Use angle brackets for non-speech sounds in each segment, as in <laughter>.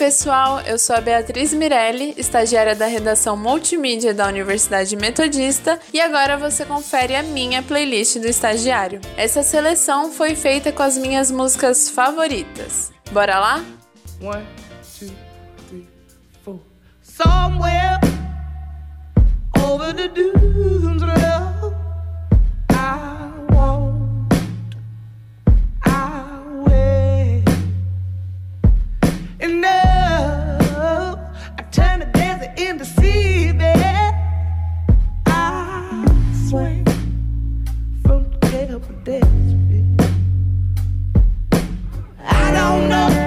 pessoal, eu sou a Beatriz Mirelli, estagiária da redação multimídia da Universidade Metodista, e agora você confere a minha playlist do estagiário. Essa seleção foi feita com as minhas músicas favoritas. Bora lá? One, two, three, four. Somewhere over the dunes, desert into seabed. I swing from day to day. I don't know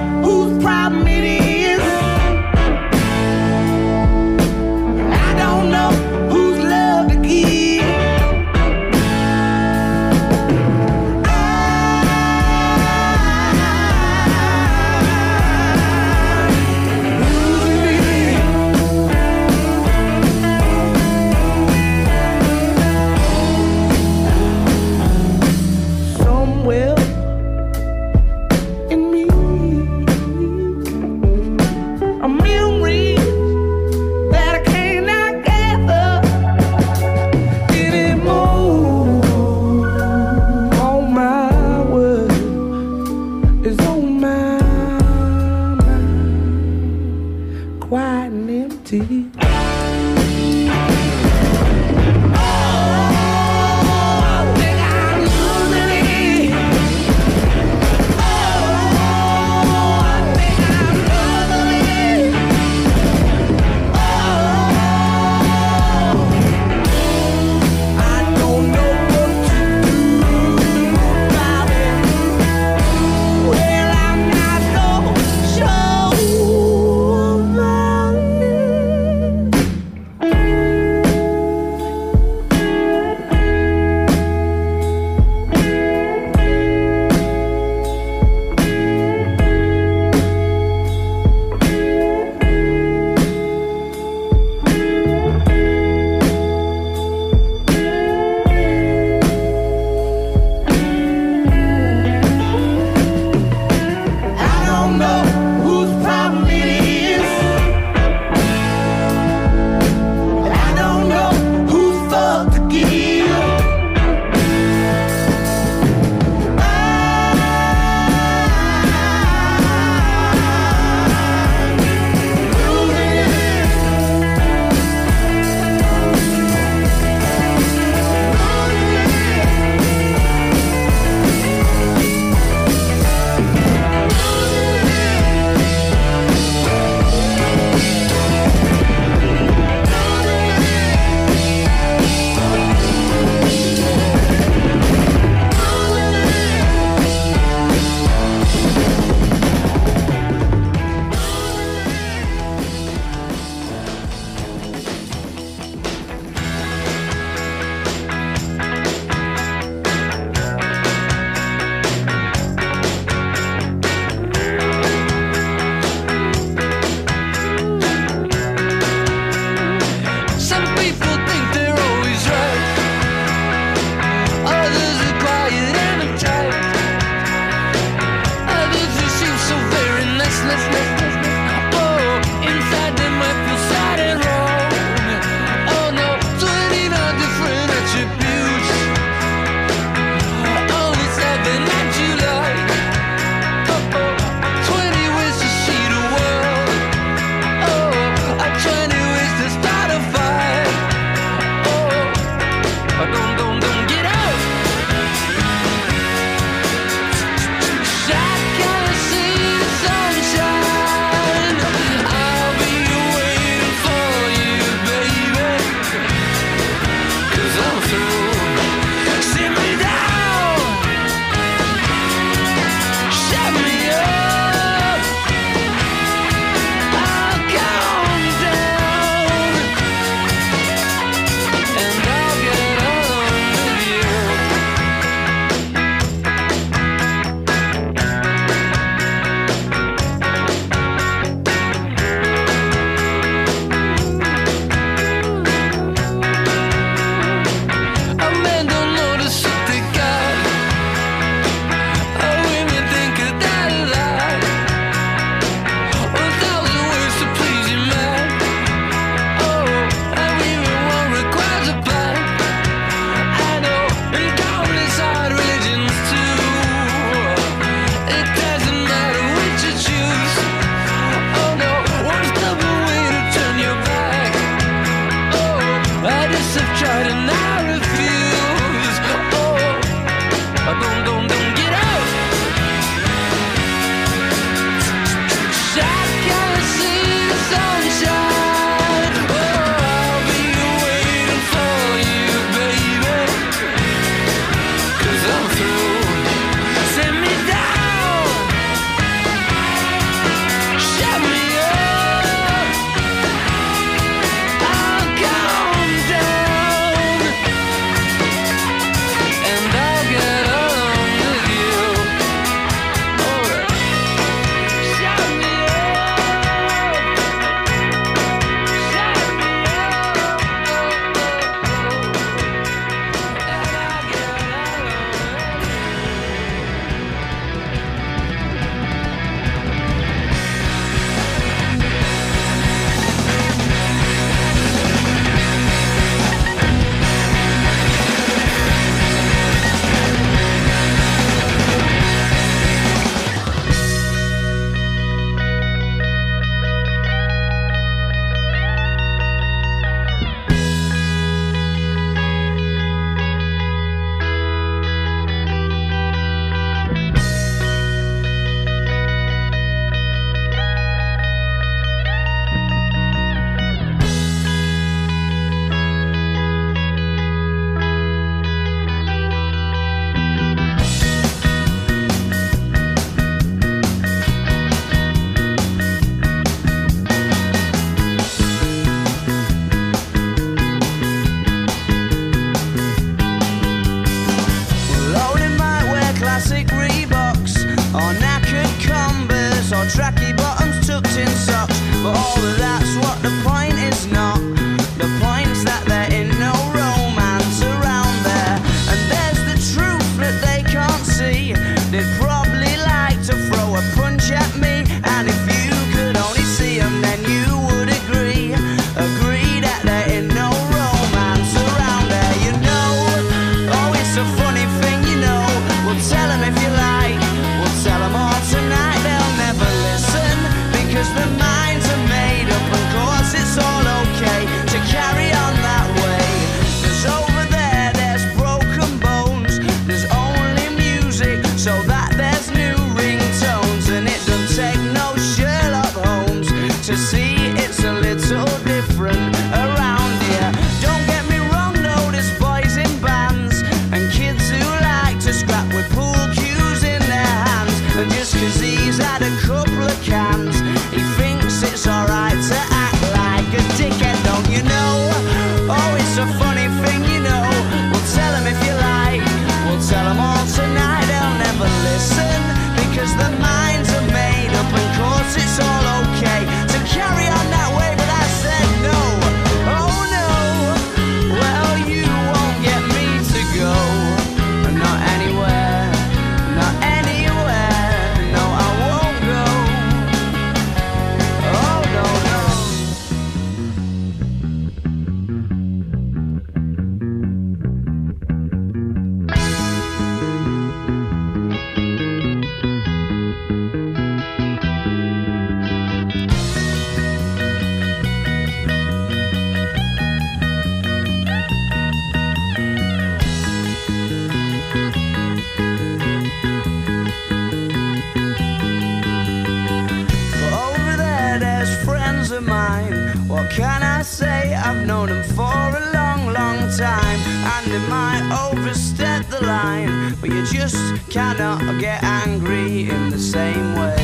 What can I say? I've known him for a long, long time. And they might overstep the line, but you just cannot get angry in the same way.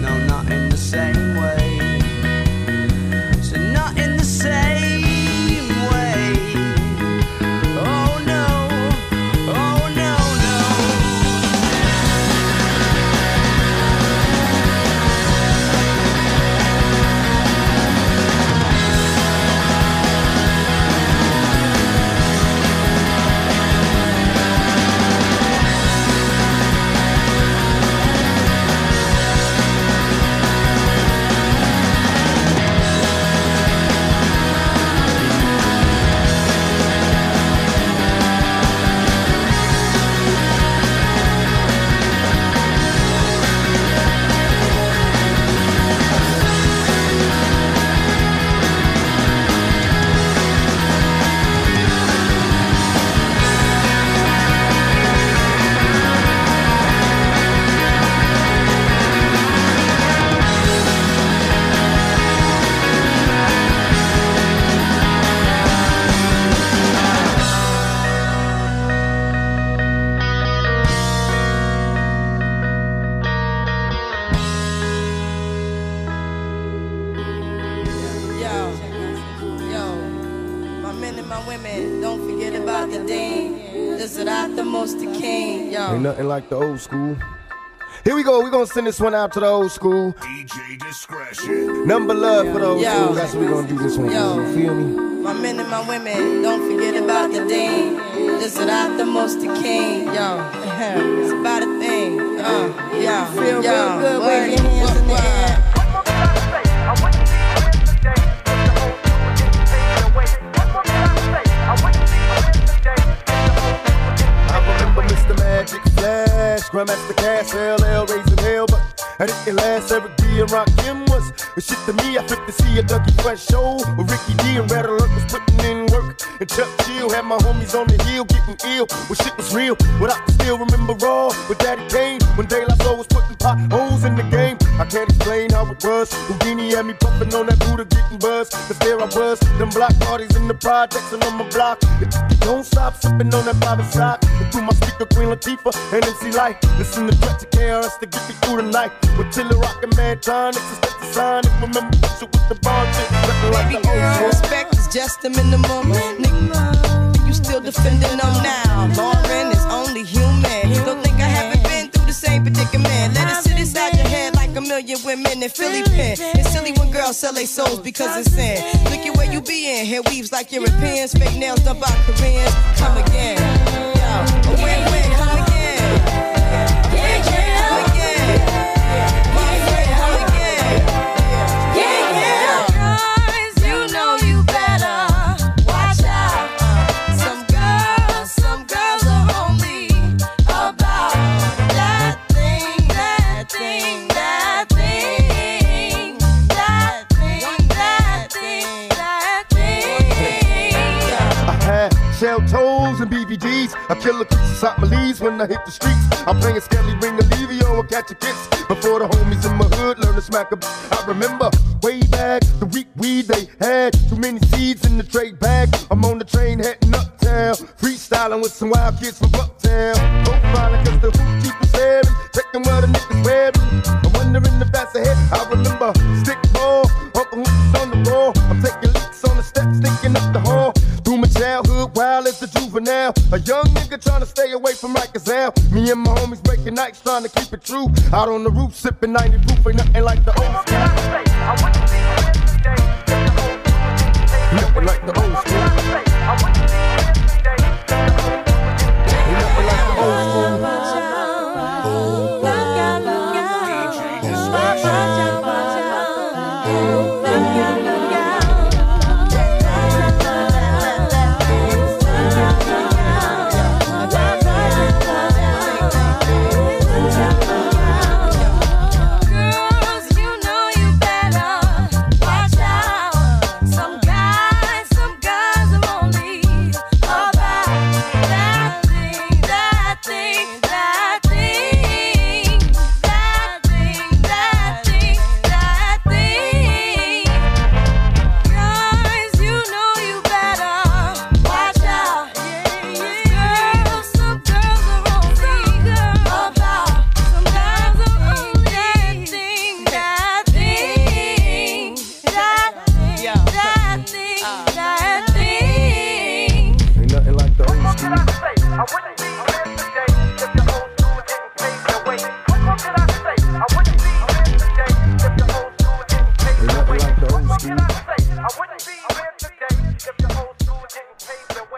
No, not in the same way. So, not in the same nothing like the old school. Here we go. We're gonna send this one out to the old school. DJ Discretion. Number love for the old Yo. school. That's what we're gonna do this one. Yo. for. You feel me? My men and my women, don't forget about the dean. Desideratumos the king, yo. <laughs> it's about a thing, uh, yo. Feel yo. real good, Word, wave your hands in the air. Flash, Grandmaster Caz, LL raising hell, but I didn't last. Eric B and Rakim was the shit to me. I flipped to see a Dougie Fresh show with Ricky D and Alert was putting in work. And Chuck Chill had my homies on the hill getting ill. When shit was real, but I can still remember raw with Daddy Kane when De La Soul was putting potholes in the game. I can't explain how it was. Whodini had me puffing on that Buddha getting buzzed. Cause there I was, them block parties in the projects and on my block. It don't stop sipping on that private side. And through my speaker, Queen Latifah and MC Lyte. Listen to Dutch KRS to get me through the night. With Tilly rockin' Mad Tonics, it's the sign. If remember, shit with the bond like Baby the girl, school. respect is just a minimum. Nigga, you still defending them now. Lauren is only human. Don't think I haven't been through the same predicament. Let it sit inside your head like a million women in Philly pen. It's silly when girls sell their souls because it's sin. Look at where you be in. Hair weaves like Europeans. Fake nails done by Koreans. Come again. Yo, a win-win. Come again. Come again. I kill a crease out my leaves when I hit the streets. I'm playing Skelly Ring Olivio and catch a kiss. Before the homies in my hood learn to smack a. I remember way back the week weed they had. Too many seeds in the trade bag. I'm on the train heading uptown. Freestyling with some wild kids from Uptown. Profiling cause the hoop keep us airing. Checking what a niggas wearing. I'm wondering if that's ahead. I remember stick wild as a juvenile. A young nigga trying to stay away from Rikers. Me and my homies breaking nights, trying to keep it true. Out on the roof, sipping 90 proof, ain't nothing like the old school. Nothing like the old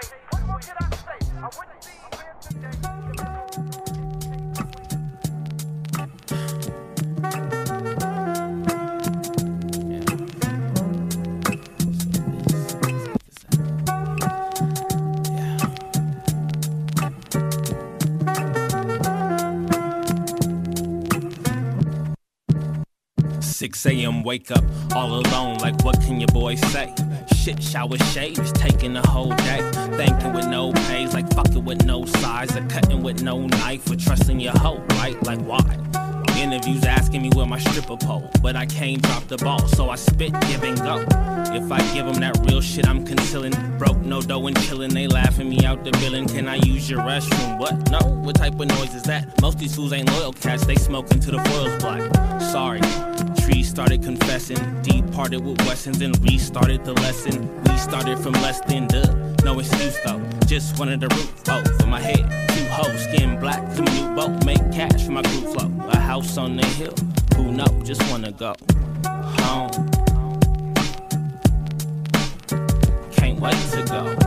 wait. What more could I say? I wouldn't be here today. 6 a.m. wake up all alone, like what can your boy say? Shit, shower shaves, taking the whole day. Thinking with no pays, like fucking with no size, or cutting with no knife, or trusting your hoe, right? Like why? Interviews asking me where my stripper pole, but I can't drop the ball, so I spit, give and go. If I give them that real shit, I'm concealing. Broke, no dough, and killing. They laughing me out the building. Can I use your restroom? What? No, what type of noise is that? Most these fools ain't loyal cats, they smoking to the foils black. Sorry, Trees started confessing, departed with Wessons and restarted the lesson. We started from less than duh. No, excuse though. Just wanted a roof over my head. Two hoes, skin black, commute boat, make cash for my group flow. A house on the hill, who know? Just wanna go home. Can't wait to go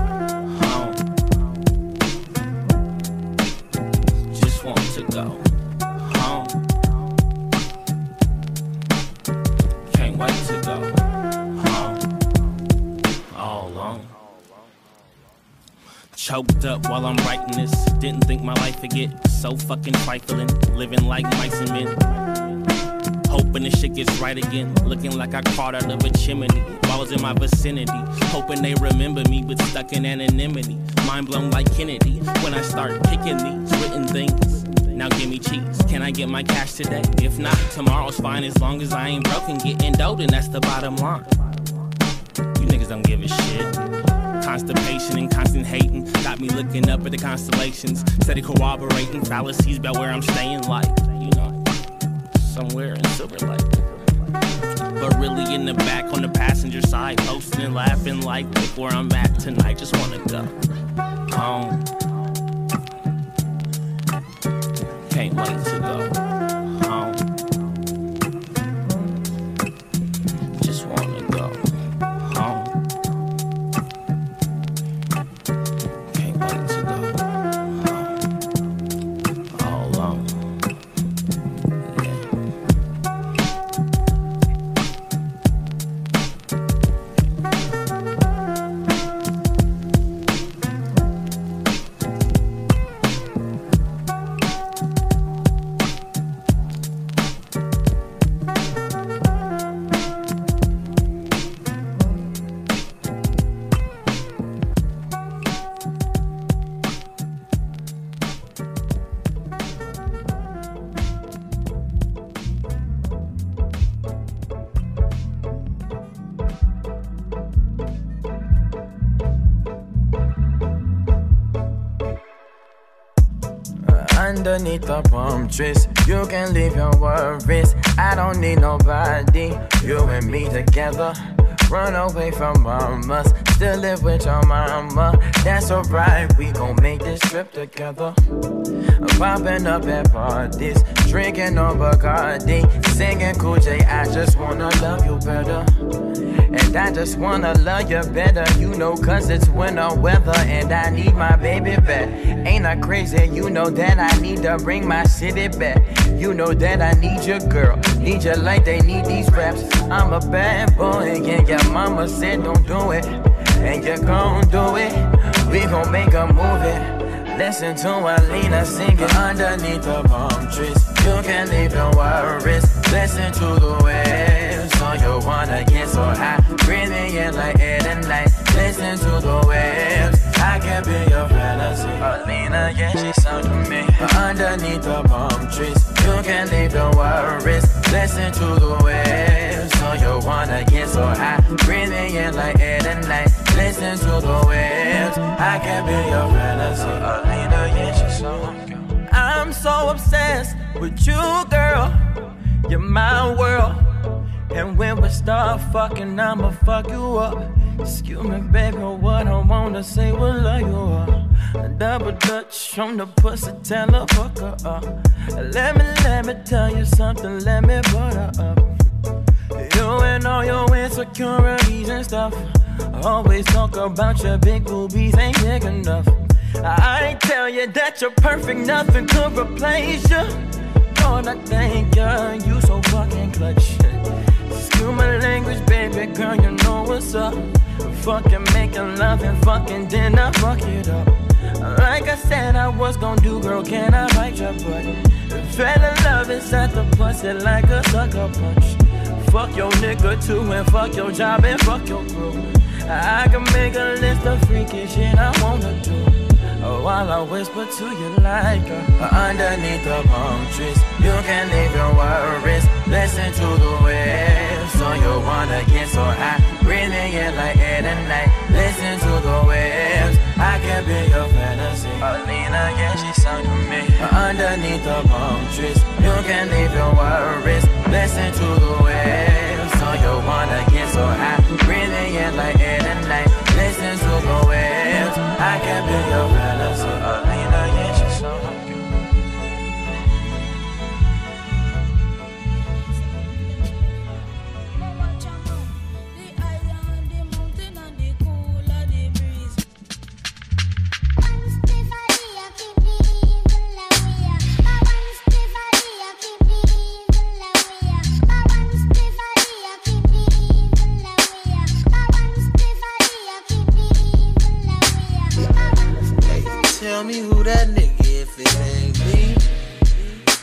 Choked up while I'm writing this. Didn't think my life would get so fucking trifling. Living like mice and men. Hoping the shit gets right again. Looking like I crawled out of a chimney. while I was in my vicinity. Hoping they remember me, but stuck in anonymity. Mind blown like Kennedy. When I start kicking these written things. Now give me cheese. Can I get my cash today? If not, tomorrow's fine as long as I ain't broken. Getting dope, and that's the bottom line. You niggas don't give a shit. Constipation and constant hating got me looking up at the constellations. Steady corroborating fallacies about where I'm staying, like, you know, somewhere in Silver. But really in the back on the passenger side, posting and laughing like, look where I'm at tonight. Just wanna go home. Can't wait to go Underneath the palm trees, you can leave your worries. I don't need nobody. You and me together. Run away from mamas, still live with your mama. That's alright, we gon' make this trip together. Popping up at parties, drinking on Bacardi, singing Cool J. I just wanna love you better. And I just wanna love you better, you know, cause it's winter weather and I need my baby back. Ain't I crazy? You know that I need to bring my city back. You know that I need your girl, need your like they need these raps. I'm a bad boy, and your mama said don't do it. And you gon' do it, we gon' make a movie. Listen to Alina singing underneath the palm trees. You can leave your worries. Listen to the waves. So you wanna get so high. Breathing in like air and light. Listen to the waves. I can be your fantasy. Alina, yeah, she sound to me. Underneath the palm trees. You can leave your worries. Listen to the waves. So you wanna get so high. Breathing in like air and light. Listen to the waves. I can be your fantasy. Alina, yeah, she sound I'm so obsessed with you, girl. You're my world. And when we start fucking, I'ma fuck you up. Excuse me, baby, what I wanna say will love you up. A double dutch on the pussy, tell her fuck her up. Let me, let me tell you something, let me butter up. You and all your insecurities and stuff. Always talk about your big boobies ain't big enough. I tell you that you're perfect, nothing could replace you. Lord, I thank you, you so fucking clutch. Excuse my language, baby girl, you know what's up. Fucking making love and fucking I fuck it up. Like I said, I was gonna do, girl, can I bite your butt? Fell in love inside the pussy like a sucker punch. Fuck your nigga too, and fuck your job, and fuck your crew. I can make a list of freaky shit I wanna do. Oh, while I whisper to you like uh, underneath the palm trees, you can leave your worries. Listen to the wanna get so high, breathing in like air and night. Listen to the waves, I can be your fantasy. Alina, yeah, she sound to me. Underneath the palm trees, you can leave your worries. Listen to the waves, so you wanna get so high, breathing in like air and night. Listen to the waves, I can be your fantasy.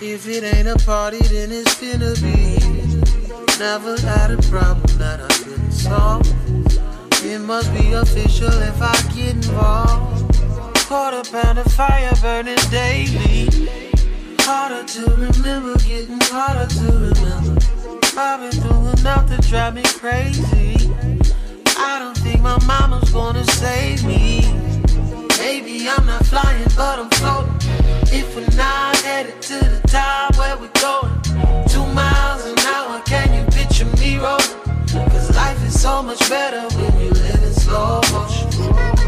If it ain't a party, then it's gonna be. Never had a problem that I couldn't solve. It must be official if I get involved. Quarter pound of fire burning daily. Harder to remember, getting harder to remember. I've been through enough to drive me crazy. I don't think my mama's gonna save me. Maybe I'm not flying, but I'm floating. If we're not headed to the top, where we going? Two miles an hour, can you picture me rolling? Cause life is so much better when you live in slow motion.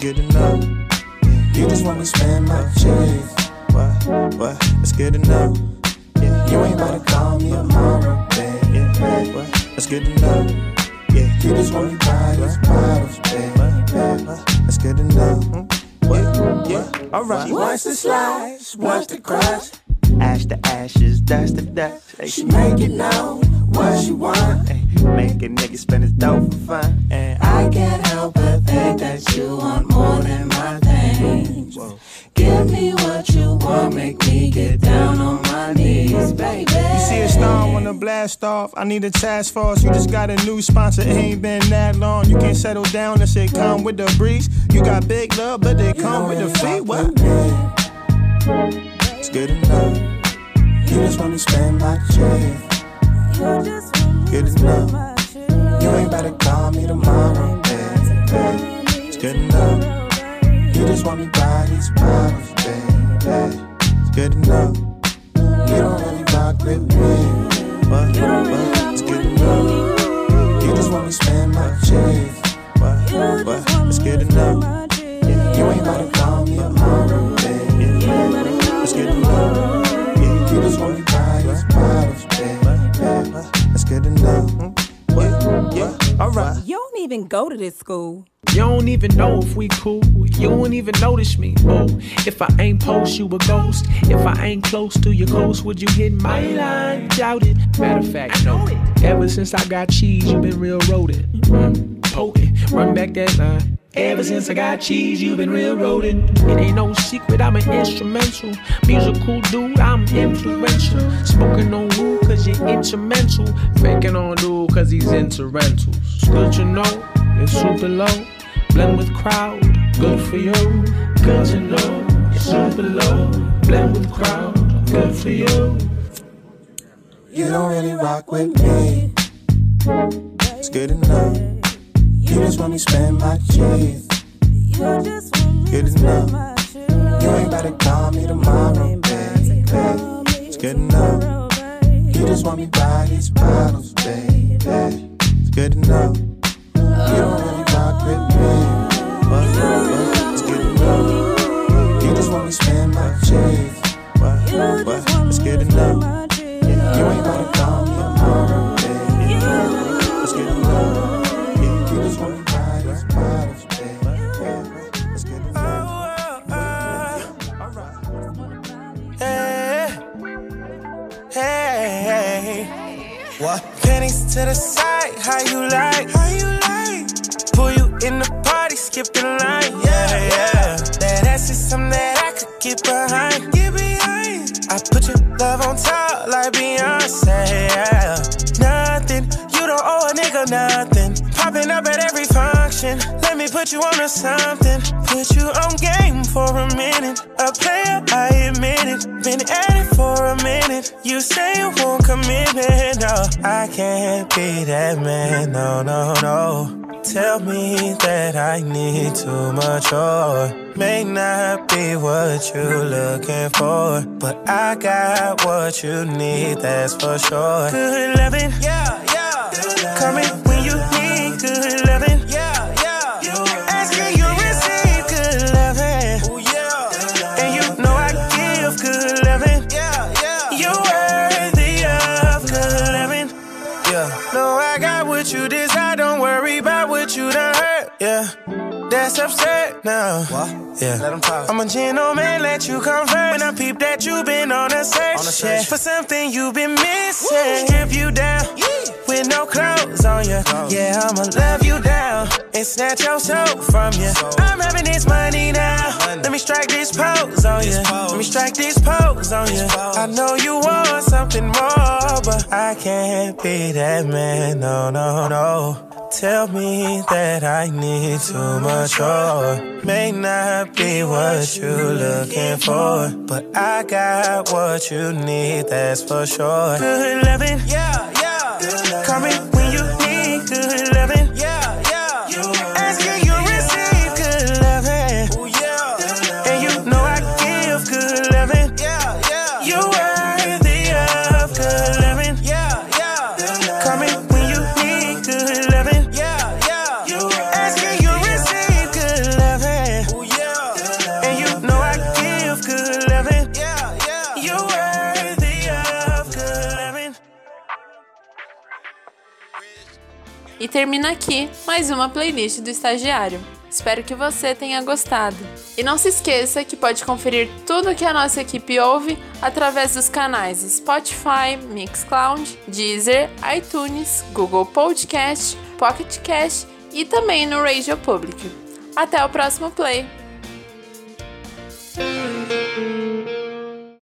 Good enough. You just wanna spend my cheese. What? What? It's good enough. Yeah. You ain't about to call me tomorrow, baby. Yeah. What? That's good enough. Yeah. You just wanna buy these bottles, baby. That's good enough. What? Yeah. Alright. She wants to slide, she wants to crush. Ash to ashes, dust to dust. Hey, She make it known what she want. Make a nigga spend his dough for fun. And I can't help but think that you want more than my things. Give me what you want, make me get down on my knees, baby. You see a star wanna blast off. I need a task force. You just got a new sponsor. It ain't been that long. You can't settle down and say come with the breeze. You got big love, but they come with the fee. What? It's good enough. You just wanna spend my cheese. Good cool. You won't even notice me. Oh, if I ain't post, you a ghost. If I ain't close to your coast, would you hit my line? Doubt it. Matter of fact, no. Ever since I got cheese, you been real rodent. Mm, poking, run back that line. Ever since I got cheese, you been real rodent. It ain't no secret, I'm an instrumental. Musical dude, I'm influential. Smoking on woo, cause you're instrumental. Faking on dude, cause he's into rentals. Good to know, it's super low. Blend with crowd, good for you. Good to know, super low. Blend with crowd, good for you. You don't really rock with me. It's good enough. You just want me spend my cheese. Good enough. You ain't to call me tomorrow, baby. It's good enough. You just want me buy these bottles, baby. It's good enough. You don't me. But, but it's good enough. You just want me spend my cheese. But, but it's good enough. You ain't to call me tomorrow, baby. It's good enough. Yeah, you just want me buy these bottles, baby. It's good Hey, hey, what? Pennies to the side? How you like? In the party, skip the line, yeah, yeah. That ass is something that I could get behind, get behind. I put your love on top like Beyonce, yeah. Nothing, you don't owe a nigga nothing. Popping up at every function, let me put you on to something. Put you on game for a minute. I can't be that man, no, no, no. Tell me that I need too much or may not be what you're looking for, but I got what you need, that's for sure. Good loving, yeah, yeah. Coming when you need good That's upset now. What? Yeah. Let him talk. I'm a gentleman, let you first. When I peep that you've been on a search, On a search. yeah, for something you've been missing. Strip you down yeah. with no clothes on you. Yeah, I'ma love you down and snatch your soul from you. I'm having this money now. Let me strike this pose on you. Let me strike this pose on you. I know you want something more, but I can't be that man. No, no, no. Tell me that I need too much or may not be what you're looking for, but I got what you need, that's for sure. Good loving, yeah. termina aqui mais uma playlist do estagiário. Espero que você tenha gostado. E não se esqueça que pode conferir tudo que a nossa equipe ouve através dos canais Spotify, Mixcloud, Deezer, iTunes, Google Podcast, Pocket Cast e também no Radio Public. Até o próximo play.